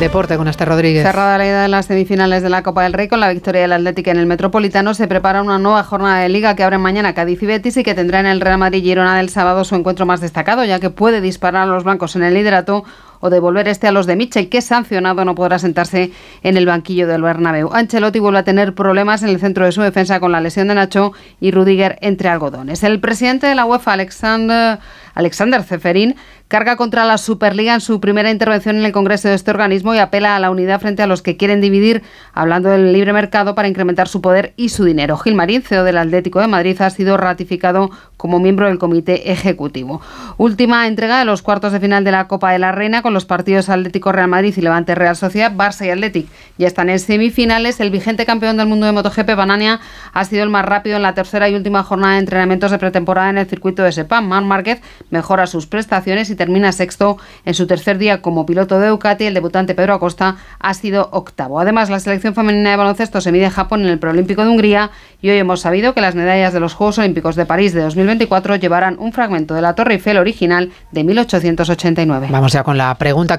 deporte con Esther Rodríguez. Cerrada la ida de las semifinales de la Copa del Rey con la victoria del Atlético en el Metropolitano, se prepara una nueva jornada de liga que abre mañana Cádiz y Betis y que tendrá en el Real Madrid Girona del sábado su encuentro más destacado, ya que puede disparar a los blancos en el liderato o devolver este a los de Michel, que sancionado no podrá sentarse en el banquillo del Bernabéu. Ancelotti vuelve a tener problemas en el centro de su defensa con la lesión de Nacho y Rudiger entre algodones. El presidente de la UEFA, Alexander, Alexander Zeferin, carga contra la Superliga en su primera intervención en el Congreso de este organismo y apela a la unidad frente a los que quieren dividir, hablando del libre mercado para incrementar su poder y su dinero. Gilmarín, CEO del Atlético de Madrid, ha sido ratificado como miembro del Comité Ejecutivo. Última entrega de los cuartos de final de la Copa de la Reina con los partidos Atlético Real Madrid y Levante Real Sociedad, Barça y Atlético. Ya están en semifinales. El vigente campeón del mundo de MotoGP, Banania, ha sido el más rápido en la tercera y última jornada de entrenamientos de pretemporada en el circuito de Sepam. Mar Márquez mejora sus prestaciones y termina sexto en su tercer día como piloto de Ducati. El debutante Pedro Acosta ha sido octavo. Además, la selección femenina de baloncesto se mide en Japón en el Preolímpico de Hungría y hoy hemos sabido que las medallas de los Juegos Olímpicos de París de 2024 llevarán un fragmento de la Torre Eiffel original de 1889. Vamos ya con la pregunta que